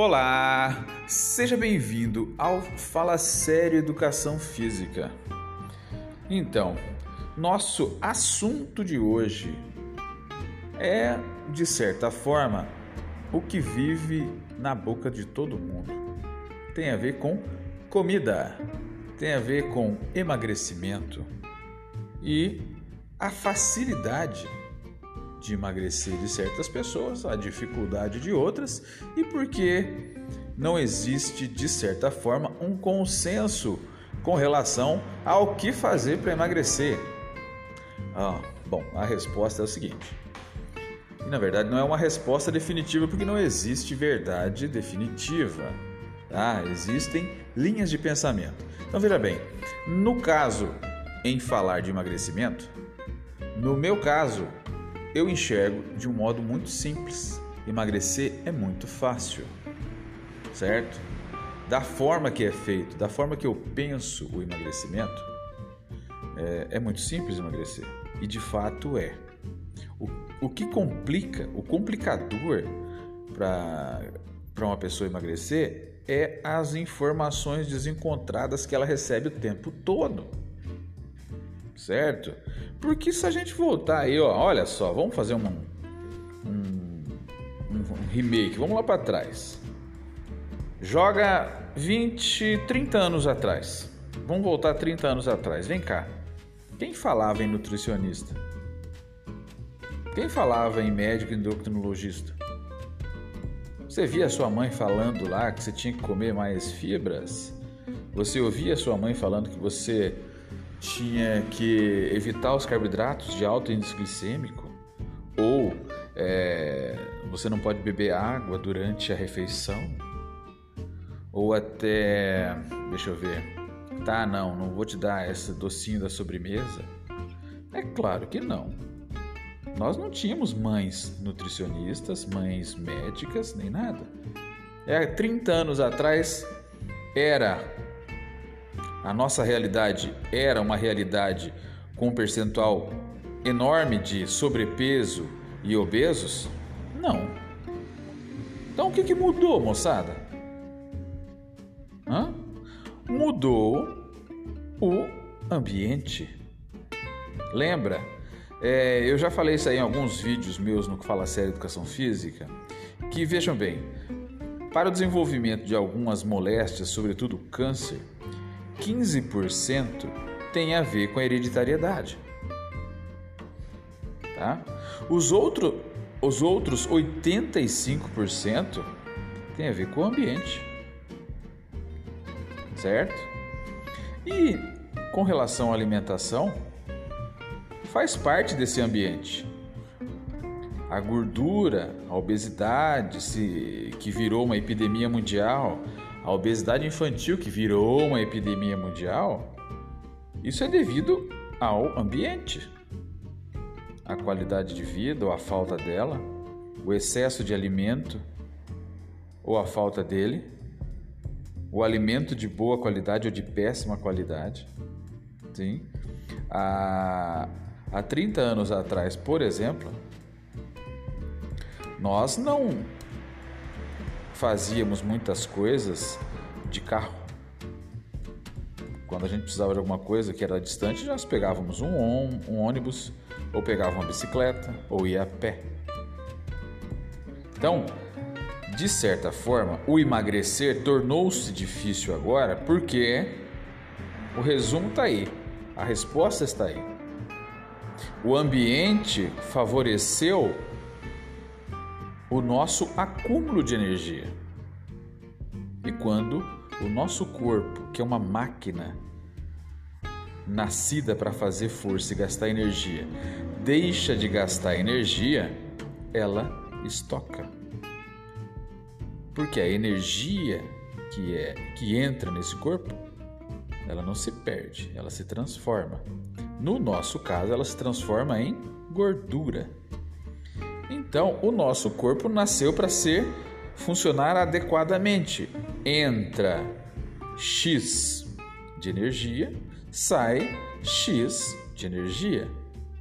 Olá, seja bem-vindo ao Fala Sério Educação Física. Então, nosso assunto de hoje é, de certa forma, o que vive na boca de todo mundo. Tem a ver com comida, tem a ver com emagrecimento e a facilidade de emagrecer de certas pessoas, a dificuldade de outras e porque não existe, de certa forma, um consenso com relação ao que fazer para emagrecer. Ah, bom, a resposta é o seguinte. E, na verdade, não é uma resposta definitiva porque não existe verdade definitiva. Tá? Existem linhas de pensamento. Então veja bem, no caso em falar de emagrecimento, no meu caso, eu enxergo de um modo muito simples. Emagrecer é muito fácil, certo? Da forma que é feito, da forma que eu penso o emagrecimento, é, é muito simples emagrecer. E de fato é. O, o que complica, o complicador para uma pessoa emagrecer é as informações desencontradas que ela recebe o tempo todo certo? Porque se a gente voltar aí, ó, olha só, vamos fazer um, um, remake, vamos lá para trás. Joga 20, 30 anos atrás. Vamos voltar 30 anos atrás. Vem cá. Quem falava em nutricionista? Quem falava em médico endocrinologista? Você via sua mãe falando lá que você tinha que comer mais fibras? Você ouvia sua mãe falando que você tinha que evitar os carboidratos de alto índice glicêmico ou é, você não pode beber água durante a refeição ou até deixa eu ver tá não não vou te dar esse docinho da sobremesa. É claro que não. Nós não tínhamos mães nutricionistas mães médicas nem nada. É 30 anos atrás era a nossa realidade era uma realidade com um percentual enorme de sobrepeso e obesos? Não. Então o que, que mudou, moçada? Hã? Mudou o ambiente. Lembra? É, eu já falei isso aí em alguns vídeos meus no que fala sério educação física. Que vejam bem, para o desenvolvimento de algumas moléstias, sobretudo câncer, 15% tem a ver com a hereditariedade. Tá? Os, outro, os outros 85% tem a ver com o ambiente. Certo? E com relação à alimentação, faz parte desse ambiente. A gordura, a obesidade, se, que virou uma epidemia mundial, a obesidade infantil, que virou uma epidemia mundial, isso é devido ao ambiente. A qualidade de vida ou a falta dela, o excesso de alimento ou a falta dele, o alimento de boa qualidade ou de péssima qualidade. Sim. Há, há 30 anos atrás, por exemplo, nós não fazíamos muitas coisas de carro. Quando a gente precisava de alguma coisa que era distante, nós pegávamos um, um ônibus, ou pegava uma bicicleta, ou ia a pé. Então, de certa forma, o emagrecer tornou-se difícil agora porque o resumo está aí, a resposta está aí. O ambiente favoreceu o nosso acúmulo de energia. E quando o nosso corpo, que é uma máquina nascida para fazer força e gastar energia, deixa de gastar energia, ela estoca. Porque a energia que é que entra nesse corpo, ela não se perde, ela se transforma. No nosso caso, ela se transforma em gordura. Então, o nosso corpo nasceu para ser funcionar adequadamente. Entra X de energia, sai X de energia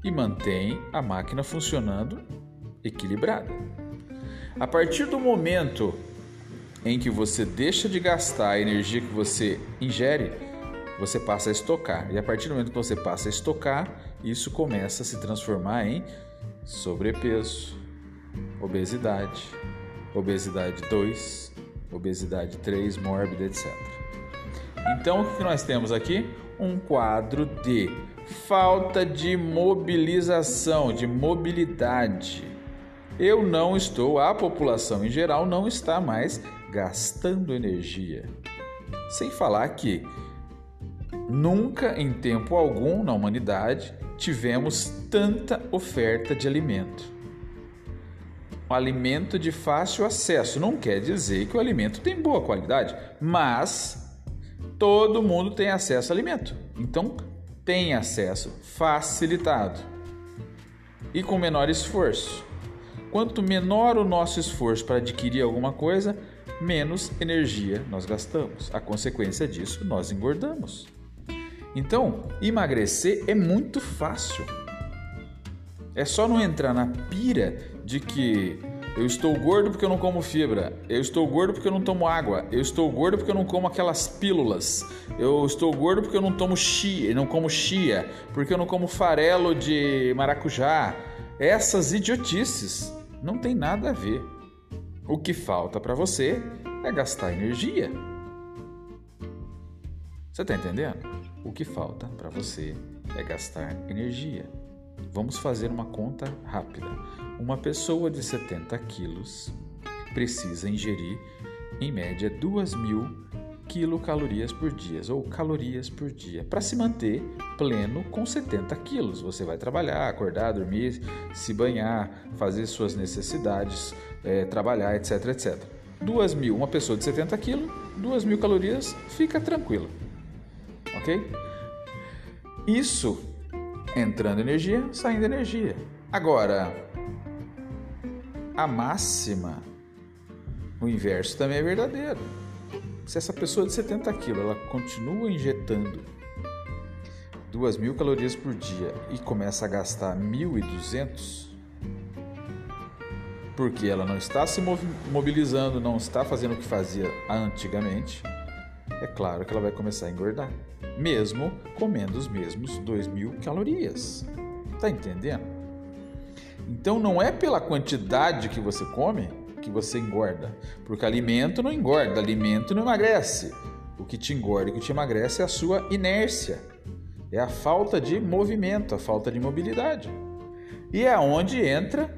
e mantém a máquina funcionando equilibrada. A partir do momento em que você deixa de gastar a energia que você ingere, você passa a estocar. E a partir do momento que você passa a estocar, isso começa a se transformar em sobrepeso, obesidade, obesidade 2, obesidade 3, mórbida, etc. Então, o que nós temos aqui? Um quadro de falta de mobilização, de mobilidade. Eu não estou, a população em geral não está mais gastando energia. Sem falar que nunca em tempo algum na humanidade tivemos tanta oferta de alimento. Um alimento de fácil acesso não quer dizer que o alimento tem boa qualidade, mas todo mundo tem acesso ao alimento. Então, tem acesso facilitado e com menor esforço. Quanto menor o nosso esforço para adquirir alguma coisa, menos energia nós gastamos. A consequência disso, nós engordamos. Então, emagrecer é muito fácil. É só não entrar na pira de que eu estou gordo porque eu não como fibra, eu estou gordo porque eu não tomo água, eu estou gordo porque eu não como aquelas pílulas, eu estou gordo porque eu não tomo chia, não como chia, porque eu não como farelo de maracujá. Essas idiotices não tem nada a ver. O que falta para você é gastar energia. Você está entendendo? O que falta para você é gastar energia. Vamos fazer uma conta rápida. Uma pessoa de 70 quilos precisa ingerir, em média, 2.000 quilocalorias por dia ou calorias por dia para se manter pleno com 70 quilos. Você vai trabalhar, acordar, dormir, se banhar, fazer suas necessidades, é, trabalhar, etc, etc. 2 mil, uma pessoa de 70 quilos, 2 mil calorias, fica tranquilo, ok? Isso entrando energia, saindo energia. Agora, a máxima, o inverso também é verdadeiro. Se essa pessoa de 70 quilos ela continua injetando 2 mil calorias por dia e começa a gastar 1.200, porque ela não está se mobilizando, não está fazendo o que fazia antigamente, é claro que ela vai começar a engordar, mesmo comendo os mesmos 2 mil calorias. Tá entendendo? Então não é pela quantidade que você come que você engorda, porque alimento não engorda, alimento não emagrece. O que te engorda e o que te emagrece é a sua inércia, é a falta de movimento, a falta de mobilidade. E é onde entra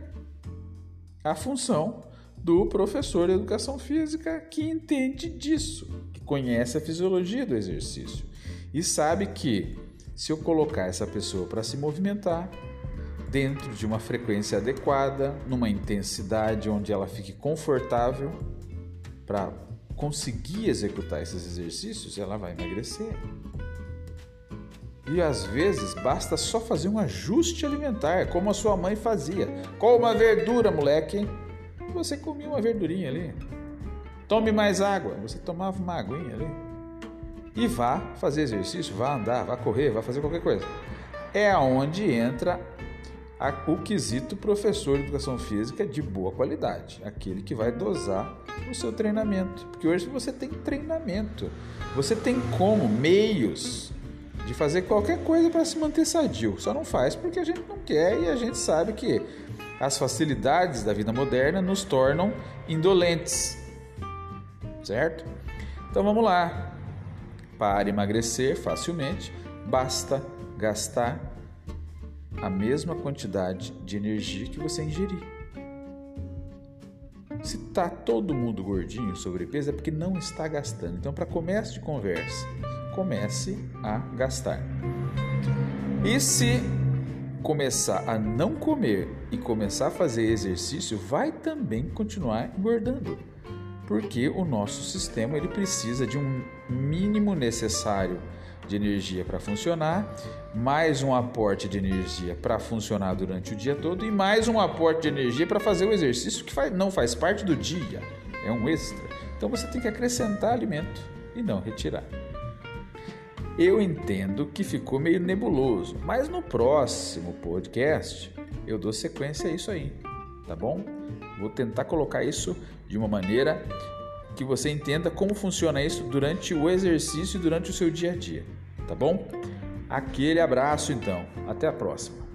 a função do professor de educação física que entende disso, que conhece a fisiologia do exercício e sabe que se eu colocar essa pessoa para se movimentar dentro de uma frequência adequada, numa intensidade onde ela fique confortável para conseguir executar esses exercícios, ela vai emagrecer. E às vezes basta só fazer um ajuste alimentar, como a sua mãe fazia. Coma uma verdura, moleque você comia uma verdurinha ali. Tome mais água, você tomava uma aguinha ali. E vá fazer exercício, vá andar, vá correr, vá fazer qualquer coisa. É aonde entra a, o quesito professor de educação física de boa qualidade, aquele que vai dosar o seu treinamento. Porque hoje você tem treinamento, você tem como, meios de fazer qualquer coisa para se manter sadio. Só não faz porque a gente não quer e a gente sabe que as facilidades da vida moderna nos tornam indolentes. Certo? Então vamos lá. Para emagrecer facilmente, basta gastar a mesma quantidade de energia que você ingerir. Se tá todo mundo gordinho, sobrepeso, é porque não está gastando. Então, para começo de conversa, comece a gastar. E se começar a não comer e começar a fazer exercício, vai também continuar engordando. Porque o nosso sistema ele precisa de um mínimo necessário de energia para funcionar, mais um aporte de energia para funcionar durante o dia todo e mais um aporte de energia para fazer o exercício que faz, não faz parte do dia, é um extra. Então você tem que acrescentar alimento e não retirar. Eu entendo que ficou meio nebuloso, mas no próximo podcast eu dou sequência a isso aí, tá bom? Vou tentar colocar isso de uma maneira que você entenda como funciona isso durante o exercício e durante o seu dia a dia, tá bom? Aquele abraço então. Até a próxima.